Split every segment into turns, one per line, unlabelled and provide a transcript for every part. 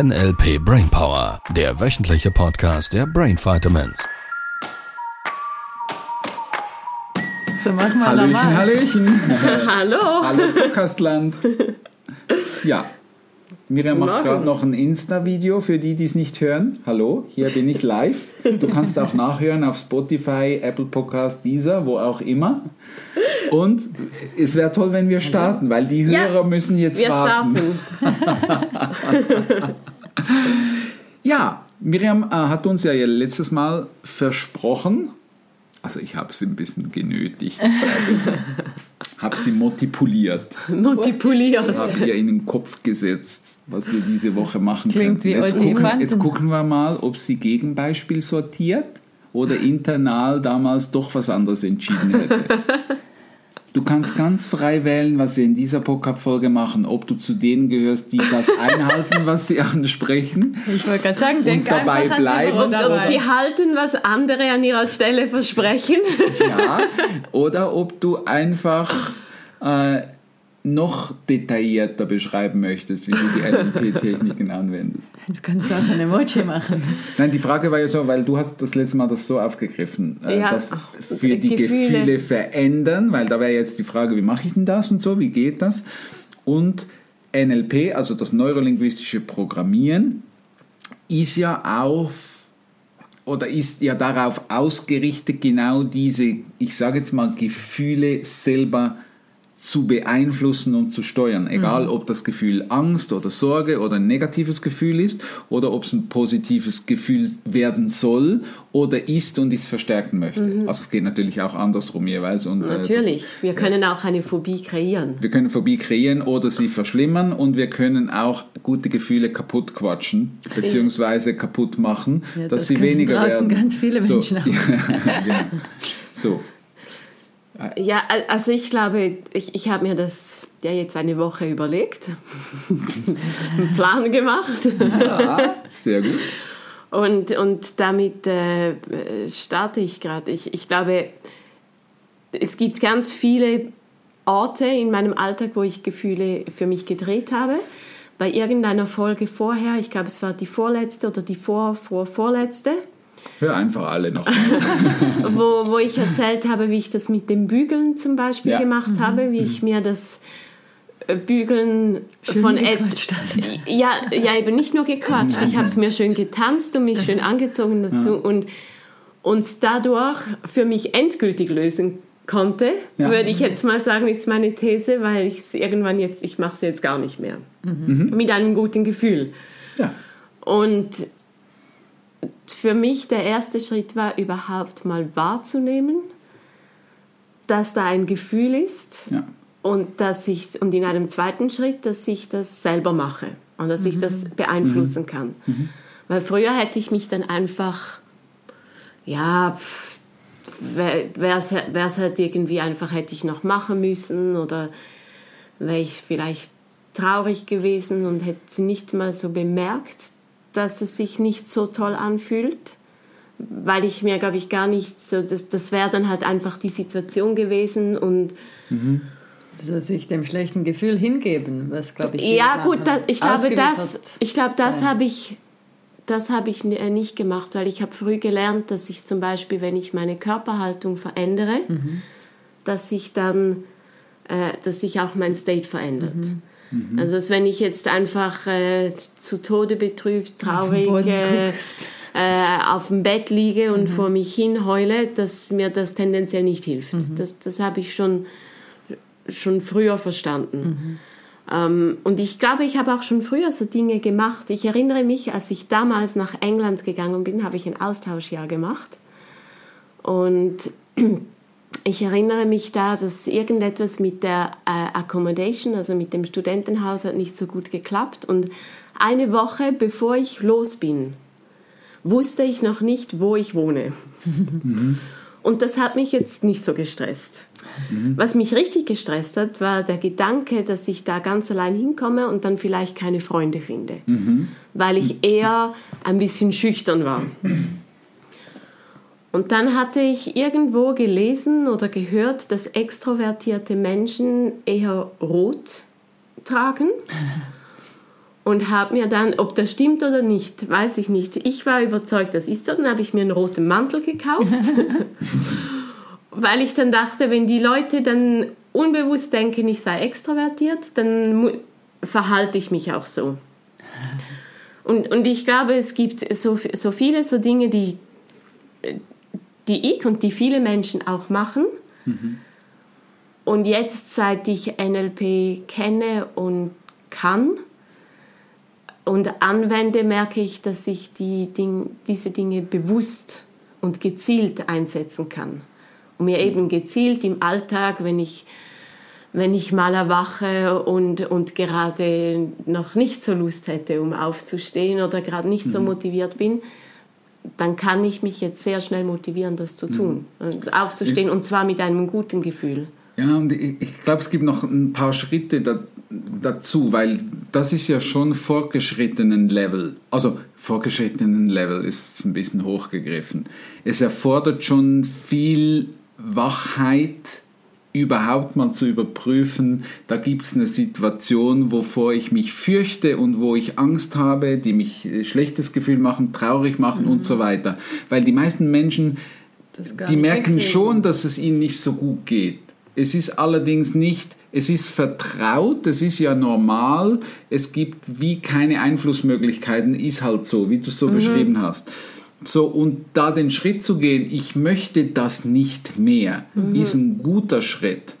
NLP Brainpower, der wöchentliche Podcast der Brain Vitamins.
So, mach mal
Hallöchen,
normal.
Hallöchen.
Hallo.
Hallo Podcastland. Ja, Miriam macht gerade noch ein Insta-Video für die, die es nicht hören. Hallo, hier bin ich live. Du kannst auch nachhören auf Spotify, Apple Podcast, Deezer, wo auch immer. Und es wäre toll, wenn wir starten, weil die
Ja,
Hörer müssen jetzt
Wir
warten.
starten.
Ja, Miriam äh, hat uns ja letztes Mal versprochen, also ich habe sie ein bisschen genötigt, habe sie motipuliert,
Multipliert.
habe ihr in den Kopf gesetzt, was wir diese Woche machen
Klingt
könnten. Jetzt gucken, jetzt gucken wir mal, ob sie Gegenbeispiel sortiert oder internal damals doch was anderes entschieden hätte. Du kannst ganz frei wählen, was wir in dieser Podcast-Folge machen, ob du zu denen gehörst, die das einhalten, was sie ansprechen.
Ich wollte gerade sagen, denk
dabei
einfach an
bleiben.
Und ob
dabei.
sie halten, was andere an ihrer Stelle versprechen.
Ja, oder ob du einfach äh, noch detaillierter beschreiben möchtest, wie du die NLP-Techniken anwendest.
Du kannst auch ein Emoji machen.
Nein, die Frage war ja so, weil du hast das letzte Mal das so aufgegriffen, äh,
Ja,
dass für die Gefühle.
Gefühle.
verändern, weil da wäre jetzt die Frage, wie mache ich denn das und so, wie geht das? Und NLP, also das neurolinguistische Programmieren, ist ja auf oder ist ja darauf ausgerichtet, genau diese, ich sage jetzt mal, Gefühle selber zu beeinflussen und zu steuern. Egal, ob das Gefühl Angst oder Sorge oder ein negatives Gefühl ist oder ob es ein positives Gefühl werden soll oder ist und ich es verstärken möchte. Also es geht natürlich auch andersrum jeweils. Und, äh, das-
Natürlich. Wir können auch eine Phobie kreieren.
wir können Phobie kreieren oder sie verschlimmern und wir können auch gute Gefühle kaputt quatschen beziehungsweise kaputt machen,
Ja,
dass
das
sie weniger werden.
ganz viele
so,
Menschen haben.
Ja, genau. So,
Ja, al- also ich glaube, ich, ich habe mir das ja jetzt eine Woche überlegt, einen Plan gemacht
ja, sehr gut.
und, und damit äh, starte ich gerade. Ich, ich glaube, es gibt ganz viele Orte in meinem Alltag, wo ich Gefühle für mich gedreht habe. Bei irgendeiner Folge vorher, ich glaube, es war die vorletzte oder die vor, vor, vorletzte,
Hör einfach alle noch.
wo, wo ich erzählt habe, wie ich das mit dem Bügeln zum Beispiel
Ja.
gemacht habe, wie ich mir das äh, Bügeln
Schön
von
gequatscht hast.
ja, ja, eben nicht nur gequatscht, ich habe es mir schön getanzt und mich schön angezogen dazu und uns dadurch für mich endgültig lösen konnte,
Ja.
würde ich jetzt mal sagen, ist meine These, weil ich es irgendwann jetzt, ich mache es jetzt gar nicht mehr. Mit einem guten Gefühl.
Ja,
Und für mich der erste Schritt war, überhaupt mal wahrzunehmen, dass da ein Gefühl ist
ja.
und, dass ich, und in einem zweiten Schritt, dass ich das selber mache und dass ich das beeinflussen kann. Weil früher hätte ich mich dann einfach, ja, wäre es halt irgendwie einfach, hätte ich noch machen müssen oder wäre ich vielleicht traurig gewesen und hätte nicht mal so bemerkt, dass es sich nicht so toll anfühlt, weil ich mir, glaube ich, gar nicht so, das, das wäre dann halt einfach die Situation gewesen und
Also sich dem schlechten Gefühl hingeben, was glaube ich.
ja gut, da, ich glaube, das, ich glaube, das habe ich, das habe ich äh, nicht gemacht, weil ich habe früh gelernt, dass ich zum Beispiel, wenn ich meine Körperhaltung verändere, dass ich dann, äh, dass sich auch mein State verändert. Also dass wenn ich jetzt einfach äh, zu Tode betrübt, traurig
Boden
äh, äh, auf dem Bett liege und vor mich hin heule, dass mir das tendenziell nicht hilft. Das, das habe ich schon, schon früher verstanden. Ähm, und ich glaube, ich habe auch schon früher so Dinge gemacht. Ich erinnere mich, als ich damals nach England gegangen bin, habe ich ein Austauschjahr gemacht. Und ich erinnere mich da, dass irgendetwas mit der äh, Accommodation, also mit dem Studentenhaus, hat nicht so gut geklappt. Und eine Woche bevor ich los bin, wusste ich noch nicht, wo ich wohne. Und das hat mich jetzt nicht so gestresst. Was mich richtig gestresst hat, war der Gedanke, dass ich da ganz allein hinkomme und dann vielleicht keine Freunde finde, weil ich eher ein bisschen schüchtern war. Und dann hatte ich irgendwo gelesen oder gehört, dass extrovertierte Menschen eher rot tragen und habe mir dann, ob das stimmt oder nicht, weiß ich nicht. Ich war überzeugt, das ist so. Dann habe ich mir einen roten Mantel gekauft, weil ich dann dachte, wenn die Leute dann unbewusst denken, ich sei extrovertiert, dann verhalte ich mich auch so. Und, und ich glaube, es gibt so, so viele so Dinge, die, die ich und die viele Menschen auch machen. Mhm. Und jetzt, seit ich NLP kenne und kann und anwende, merke ich, dass ich die Ding, diese Dinge bewusst und gezielt einsetzen kann. Und mir eben gezielt im Alltag, wenn ich wenn ich mal erwache und, und gerade noch nicht so Lust hätte, um aufzustehen oder gerade nicht so mhm. motiviert bin, dann kann ich mich jetzt sehr schnell motivieren, das zu tun. Mhm. Aufzustehen und zwar mit einem guten Gefühl.
Ja, und ich, ich glaube, es gibt noch ein paar Schritte da, dazu, weil das ist ja schon fortgeschrittenen Level. Also fortgeschrittenen Level ist ein bisschen hochgegriffen. Es erfordert schon viel Wachheit, überhaupt mal zu überprüfen, da gibt es eine Situation, wovor ich mich fürchte und wo ich Angst habe, die mich äh, schlechtes Gefühl machen, traurig machen mhm. und so weiter. Weil die meisten Menschen, die merken wegkriegen. schon, dass es ihnen nicht so gut geht. Es ist allerdings nicht, es ist vertraut, es ist ja normal, es gibt wie keine Einflussmöglichkeiten, ist halt so, wie du es so mhm. beschrieben hast. So, und da den Schritt zu gehen, ich möchte das nicht mehr, mhm. ist ein guter Schritt.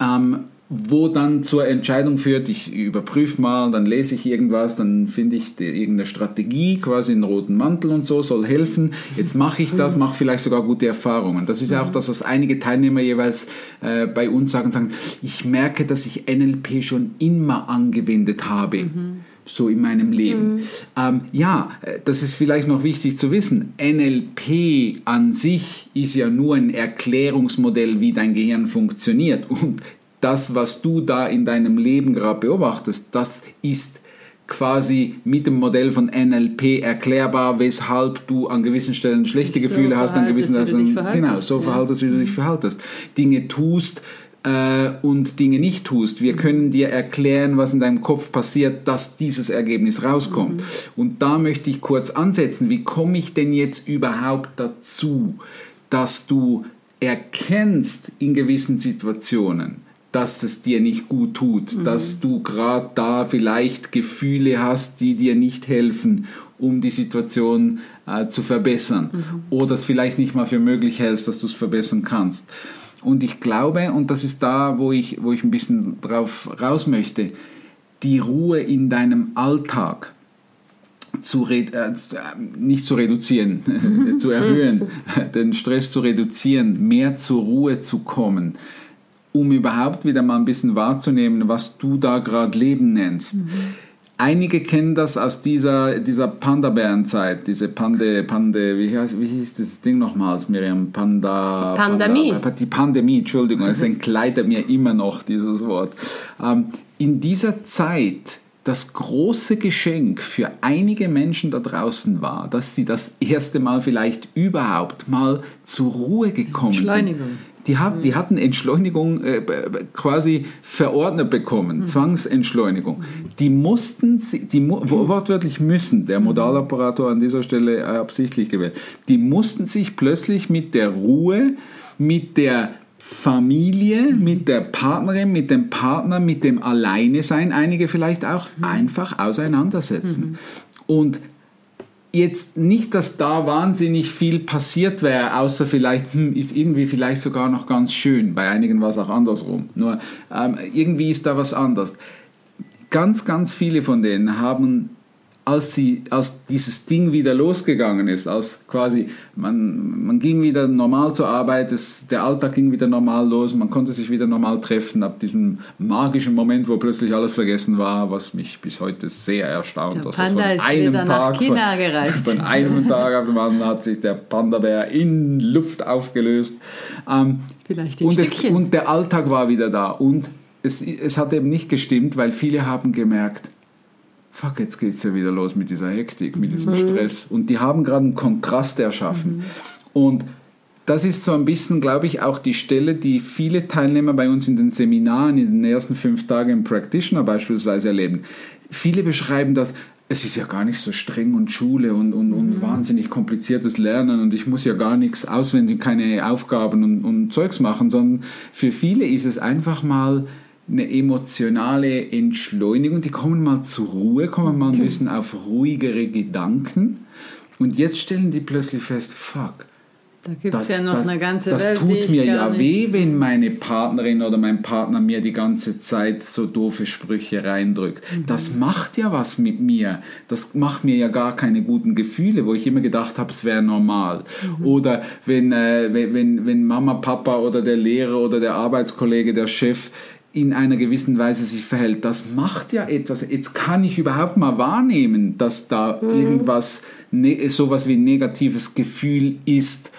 Ähm, wo dann zur Entscheidung führt, ich überprüfe mal, dann lese ich irgendwas, dann finde ich die, irgendeine Strategie, quasi einen roten Mantel und so, soll helfen. Jetzt mache ich das, mache vielleicht sogar gute Erfahrungen. Das ist ja auch das, was einige Teilnehmer jeweils äh, bei uns sagen, sagen, ich merke, dass ich NLP schon immer angewendet habe. Mhm so in meinem Leben. Mhm. Ähm, ja, äh, das ist vielleicht noch wichtig zu wissen. NLP an sich ist ja nur ein Erklärungsmodell, wie dein Gehirn funktioniert. Und das, was du da in deinem Leben gerade beobachtest, das ist quasi mit dem Modell von NLP erklärbar, weshalb du an gewissen Stellen schlechte so Gefühle hast, an gewissen Stellen genau so verhaltest, wie du dich verhaltest, Dinge tust, äh, und Dinge nicht tust. Wir können dir erklären, was in deinem Kopf passiert, dass dieses Ergebnis rauskommt. Mhm. Und da möchte ich kurz ansetzen, wie komme ich denn jetzt überhaupt dazu, dass du erkennst in gewissen Situationen, dass es dir nicht gut tut, mhm. dass du gerade da vielleicht Gefühle hast, die dir nicht helfen, um die Situation äh, zu verbessern mhm. oder es vielleicht nicht mal für möglich hältst, dass du es verbessern kannst. Und ich glaube, und das ist da, wo ich, wo ich ein bisschen drauf raus möchte, die Ruhe in deinem Alltag zu äh, nicht zu reduzieren, zu erhöhen, den Stress zu reduzieren, mehr zur Ruhe zu kommen, um überhaupt wieder mal ein bisschen wahrzunehmen, was du da gerade Leben nennst. Mhm Einige kennen das aus dieser, dieser Panda-Bärenzeit, diese Pande, Pande, wie, heißt, wie hieß das Ding nochmals, Miriam? Panda.
Die Pandemie.
Panda, die Pandemie, Entschuldigung, es entkleidet mir immer noch dieses Wort. Ähm, in dieser Zeit, das große Geschenk für einige Menschen da draußen war, dass sie das erste Mal vielleicht überhaupt mal zur Ruhe gekommen sind die, haben, die hatten Entschleunigung äh, quasi verordnet bekommen, mhm. Zwangsentschleunigung. Die mussten, die wortwörtlich müssen, der Modaloperator an dieser Stelle äh, absichtlich gewählt, die mussten sich plötzlich mit der Ruhe, mit der Familie, mit der Partnerin, mit dem Partner, mit dem Alleine sein, einige vielleicht auch, mhm. einfach auseinandersetzen. Mhm. Und jetzt nicht, dass da wahnsinnig viel passiert wäre, außer vielleicht hm, ist irgendwie vielleicht sogar noch ganz schön. Bei einigen war es auch andersrum. Nur ähm, irgendwie ist da was anders. Ganz, ganz viele von denen haben als, sie, als dieses Ding wieder losgegangen ist, als quasi man, man ging wieder normal zur Arbeit, es, der Alltag ging wieder normal los, man konnte sich wieder normal treffen, ab diesem magischen Moment, wo plötzlich alles vergessen war, was mich bis heute sehr erstaunt.
Der Panda von einem Tag, von, gereist.
Von einem Tag auf den anderen hat sich der Panda-Bär in Luft aufgelöst.
Ähm, Vielleicht ein
und,
es,
und der Alltag war wieder da und es, es hat eben nicht gestimmt, weil viele haben gemerkt, fuck, jetzt geht es ja wieder los mit dieser Hektik, mit diesem mhm. Stress. Und die haben gerade einen Kontrast erschaffen. Mhm. Und das ist so ein bisschen, glaube ich, auch die Stelle, die viele Teilnehmer bei uns in den Seminaren in den ersten fünf Tagen im Practitioner beispielsweise erleben. viele beschreiben das, es ist ja gar nicht so streng und Schule und, und, und mhm. wahnsinnig kompliziertes Lernen und ich muss ja gar nichts auswendig, keine Aufgaben und, und Zeugs machen, sondern für viele ist es einfach mal eine emotionale Entschleunigung, die kommen mal zur Ruhe, kommen mal ein bisschen auf ruhigere Gedanken und jetzt stellen die plötzlich fest, fuck,
da gibt es ja noch
das,
eine ganze
das
Welt.
tut mir ja weh, wenn meine Partnerin oder mein Partner mir die ganze Zeit so doofe Sprüche reindrückt. Mhm. Das macht ja was mit mir. Das macht mir ja gar keine guten Gefühle, wo ich immer gedacht habe, es wäre normal. Mhm. Oder wenn, äh, wenn, wenn Mama, Papa oder der Lehrer oder der Arbeitskollege, der Chef in einer gewissen Weise sich verhält, das macht ja etwas. Jetzt kann ich überhaupt mal wahrnehmen, dass da mhm. irgendwas, ne, sowas wie ein negatives Gefühl ist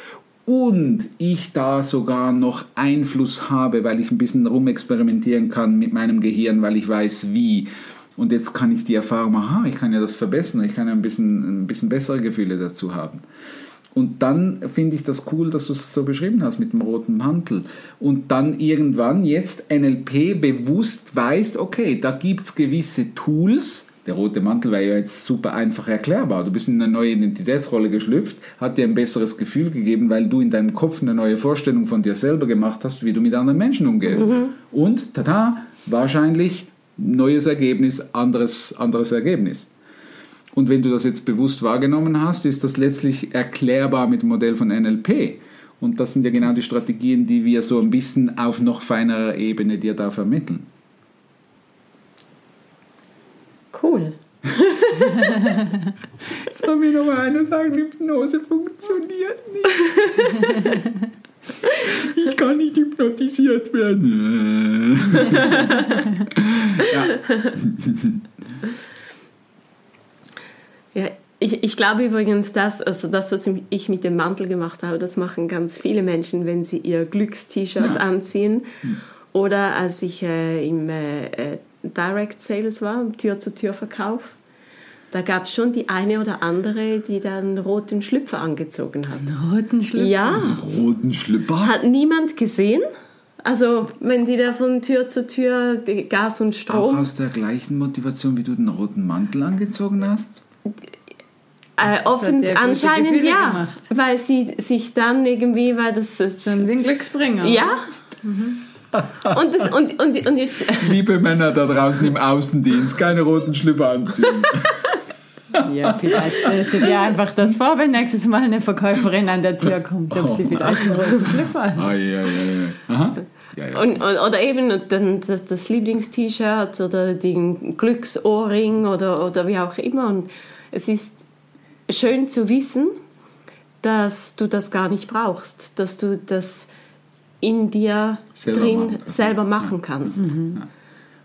und ich da sogar noch Einfluss habe, weil ich ein bisschen rumexperimentieren kann mit meinem Gehirn, weil ich weiß wie. Und jetzt kann ich die Erfahrung machen, aha, ich kann ja das verbessern, ich kann ja ein bisschen, ein bisschen bessere Gefühle dazu haben. Und dann finde ich das cool, dass du es so beschrieben hast mit dem roten Mantel. Und dann irgendwann jetzt NLP bewusst weißt, okay, da gibt es gewisse Tools, der rote Mantel war ja jetzt super einfach erklärbar. Du bist in eine neue Identitätsrolle geschlüpft, hat dir ein besseres Gefühl gegeben, weil du in deinem Kopf eine neue Vorstellung von dir selber gemacht hast, wie du mit anderen Menschen umgehst. Mhm. Und, tada, wahrscheinlich neues Ergebnis, anderes, anderes Ergebnis. Und wenn du das jetzt bewusst wahrgenommen hast, ist das letztlich erklärbar mit dem Modell von NLP. Und das sind ja genau die Strategien, die wir so ein bisschen auf noch feinerer Ebene dir da vermitteln.
Cool.
Soll mir noch mal einer sagen, Hypnose funktioniert nicht. Ich kann nicht hypnotisiert werden.
ja. Ich, ich glaube übrigens, dass, also das, was ich mit dem Mantel gemacht habe, das machen ganz viele Menschen, wenn sie ihr Glückst-T-Shirt ja. anziehen. Oder als ich äh, im äh, Direct Sales war, Tür-zu-Tür-Verkauf, da gab es schon die eine oder andere, die dann roten Schlüpfer angezogen hat.
Einen roten Schlüpfer?
Ja.
Einen roten Schlüpfer?
Hat niemand gesehen. Also wenn die da von Tür zu Tür Gas und Strom...
Auch aus der gleichen Motivation, wie du den roten Mantel angezogen hast?
Äh, offens anscheinend ja, gemacht. weil sie sich dann irgendwie, weil das ist
schon den Glücksbringer.
Ja. Mhm. Und, das, und, und, und ich,
Liebe Männer da draußen im Außendienst, keine roten Schlüpper anziehen.
Ja, vielleicht stellst du dir einfach das vor, wenn nächstes Mal eine Verkäuferin an der Tür kommt, ob sie vielleicht einen roten Schlüpper hat.
Ah, ja, ja, ja. Aha.
Ja, ja. Und, oder eben das, das Lieblingst-T-Shirt oder den Glücksohrring oder, oder wie auch immer. Und es ist schön zu wissen, dass du das gar nicht brauchst, dass du das in dir selber drin machen. selber machen kannst. Mhm.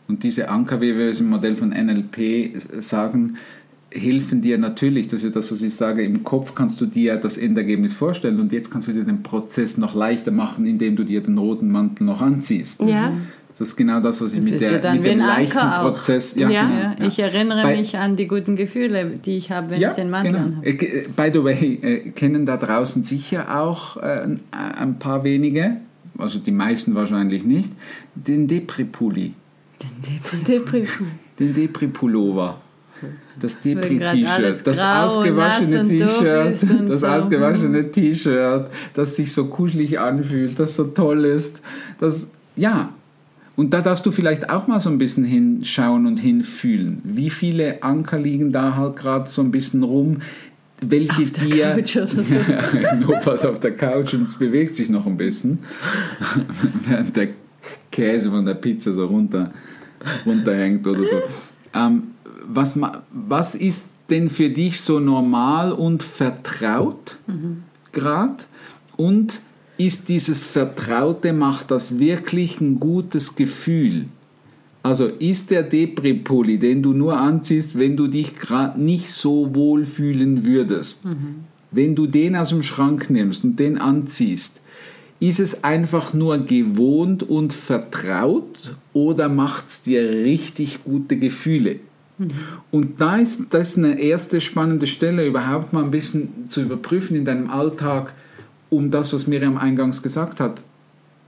Und diese Anker, wie wir es im Modell von NLP sagen, helfen dir natürlich, dass ich das, was ich sage, im Kopf kannst du dir das Endergebnis vorstellen und jetzt kannst du dir den Prozess noch leichter machen, indem du dir den roten Mantel noch anziehst.
Ja.
Das ist genau das, was ich das mit, der, ja mit dem leichten Anker Prozess.
Ja, ja. Genau, ja, Ich erinnere Bei, mich an die guten Gefühle, die ich habe, wenn ich den Mantel genau. habe.
Äh, by the way, äh, kennen da draußen sicher auch äh, ein paar wenige, also die meisten wahrscheinlich nicht, den Depri-Pulli.
Den Depri-Pulli.
Den Depri-Pullover. Das Depri-T-Shirt, das ausgewaschene T-Shirt, das so. ausgewaschene T-Shirt, das sich so kuschelig anfühlt, das so toll ist, das, ja. Und da darfst du vielleicht auch mal so ein bisschen hinschauen und hinfühlen. Wie viele Anker liegen da halt gerade so ein bisschen rum, welche
auf der
dir.
Couch oder so.
Notfalls auf der Couch und es bewegt sich noch ein bisschen, während der Käse von der Pizza so runter, runterhängt oder so. Ähm, was, was ist denn für dich so normal und vertraut mhm. gerade? Und ist dieses Vertraute, macht das wirklich ein gutes Gefühl? Also ist der Depri-Pulli, den du nur anziehst, wenn du dich gerade nicht so wohl fühlen würdest, mhm. wenn du den aus dem Schrank nimmst und den anziehst, ist es einfach nur gewohnt und vertraut oder macht es dir richtig gute Gefühle? Mhm. Und da ist das eine erste spannende Stelle, überhaupt mal ein bisschen zu überprüfen in deinem Alltag, um das, was Miriam eingangs gesagt hat,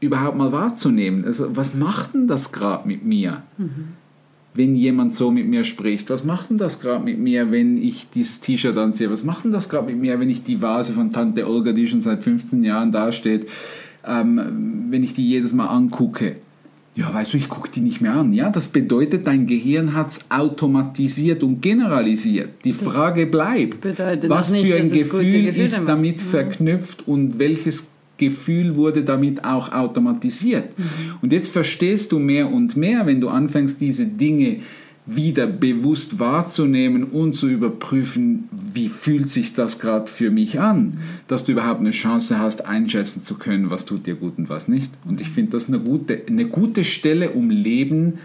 überhaupt mal wahrzunehmen. Also, was macht denn das gerade mit mir? Mhm. wenn jemand so mit mir spricht? Was macht denn das gerade mit mir, wenn ich dieses T-Shirt anziehe? Was macht denn das gerade mit mir, wenn ich die Vase von Tante Olga, die schon seit 15 Jahren dasteht, ähm, wenn ich die jedes Mal angucke? Ja, weißt du, ich gucke die nicht mehr an. Ja, das bedeutet, dein Gehirn hat es automatisiert und generalisiert. Die Frage bleibt, was
das nicht,
für ein Gefühl ist damit verknüpft und welches Gefühl wurde damit auch automatisiert. Und jetzt verstehst du mehr und mehr, wenn du anfängst, diese Dinge wieder bewusst wahrzunehmen und zu überprüfen, wie fühlt sich das gerade für mich an, dass du überhaupt eine Chance hast, einschätzen zu können, was tut dir gut und was nicht. Und ich finde das eine gute, eine gute Stelle, um Leben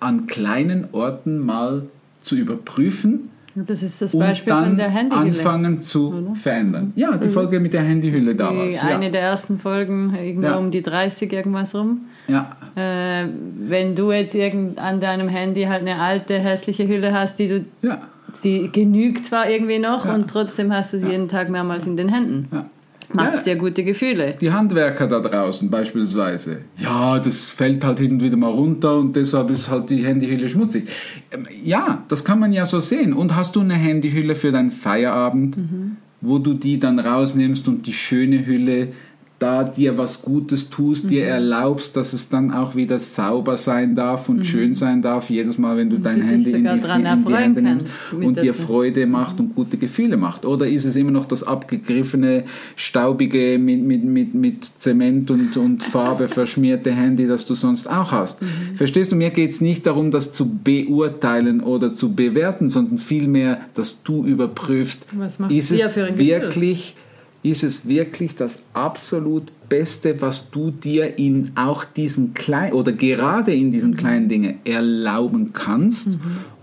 an kleinen Orten mal zu überprüfen
Das ist das
und
Beispiel von der Handyhülle.
anfangen zu verändern. Ja, die Folge mit der Handyhülle damals.
Die, eine
Ja.
der ersten Folgen, irgendwo
Ja.
um die 30 irgendwas rum.
ja.
Äh, wenn du jetzt irgend an deinem Handy halt eine alte, hässliche Hülle hast, die du,
Ja.
sie genügt zwar irgendwie noch und trotzdem hast du sie jeden Tag mehrmals in den Händen.
Ja.
Macht es
Ja.
dir gute Gefühle.
Die Handwerker da draußen beispielsweise. Ja, das fällt halt hin und wieder mal runter und deshalb ist halt die Handyhülle schmutzig. Ähm, Ja, das kann man ja so sehen. Und hast du eine Handyhülle für deinen Feierabend, wo du die dann rausnimmst und die schöne Hülle da dir was Gutes tust, dir erlaubst, dass es dann auch wieder sauber sein darf und schön sein darf, jedes Mal, wenn du dein
du
Handy in die,
dran
in die Hände nimmst und dir. Freude macht und gute Gefühle macht? Oder ist es immer noch das abgegriffene, staubige, mit, mit, mit, mit Zement und, und Farbe verschmierte Handy, das du sonst auch hast?
Mhm.
Verstehst du, mir geht es nicht darum, das zu beurteilen oder zu bewerten, sondern vielmehr, dass du überprüfst, ist es wirklich ist es wirklich das absolut Beste, was du dir in auch diesen kleinen oder gerade in
Mhm.
diesen kleinen Dingen erlauben kannst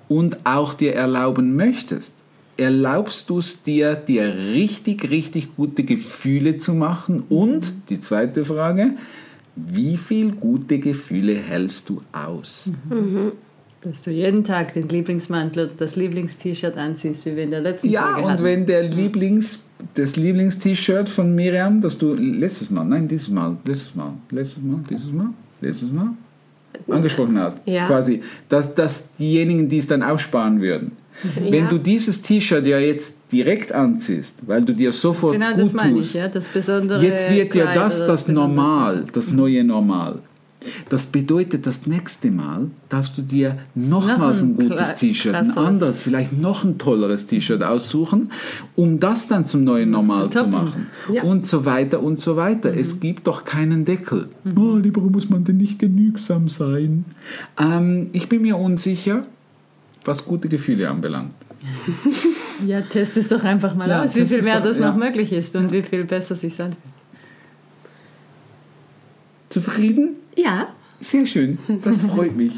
und auch dir erlauben möchtest. Erlaubst du es dir, dir richtig, richtig gute Gefühle zu machen?
Mhm.
Und die zweite Frage, wie viel gute Gefühle hältst du aus?
Dass du jeden Tag den Lieblingsmantel oder das Lieblingst-T-Shirt anziehst, wie wir in der letzten
Ja,
Folge
und
hatten.
wenn der Lieblings, das Lieblingst-T-Shirt von Miriam, das du letztes Mal, nein, dieses Mal, letztes Mal, letztes Mal, dieses Mal, letztes Mal angesprochen hast,
Ja.
quasi, dass, dass diejenigen, die es dann aufsparen würden. Wenn
Ja.
du dieses T-Shirt ja jetzt direkt anziehst, weil du dir sofort
Genau,
gut
das meine
tust,
ich, ja, das besondere
Jetzt wird ja das das Normal, das neue Normal. Das bedeutet, das nächste Mal darfst du dir nochmals
Noch
ein
ein
gutes T-Shirt, ein anderes, vielleicht noch ein tolleres T-Shirt aussuchen, um das dann zum neuen Normal zu
toppen.
machen.
Ja.
Und so weiter und so weiter.
Mhm.
Es gibt doch keinen Deckel. Oh, lieber muss man denn nicht genügsam sein? Ähm, ich bin mir unsicher, was gute Gefühle anbelangt.
Ja, test es doch einfach mal
Ja,
aus, wie viel mehr
doch,
das
ja.
noch möglich ist und wie viel besser sich anfühlt.
Zufrieden?
Ja,
Sehr schön, das freut mich.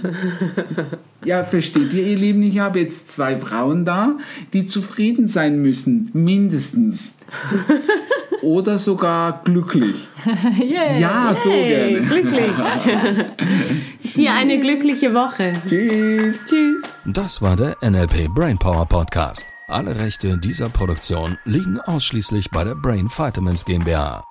Ja, versteht ihr, ihr Lieben, ich habe jetzt zwei Frauen da, die zufrieden sein müssen, mindestens. Oder sogar glücklich.
Yay!
Ja, so
hey,
gerne.
glücklich. Dir eine glückliche Woche.
Tschüss.
Tschüss.
Das war der NLP Brainpower Podcast. Alle Rechte dieser Produktion liegen ausschließlich bei der Brain Vitamins GmbH.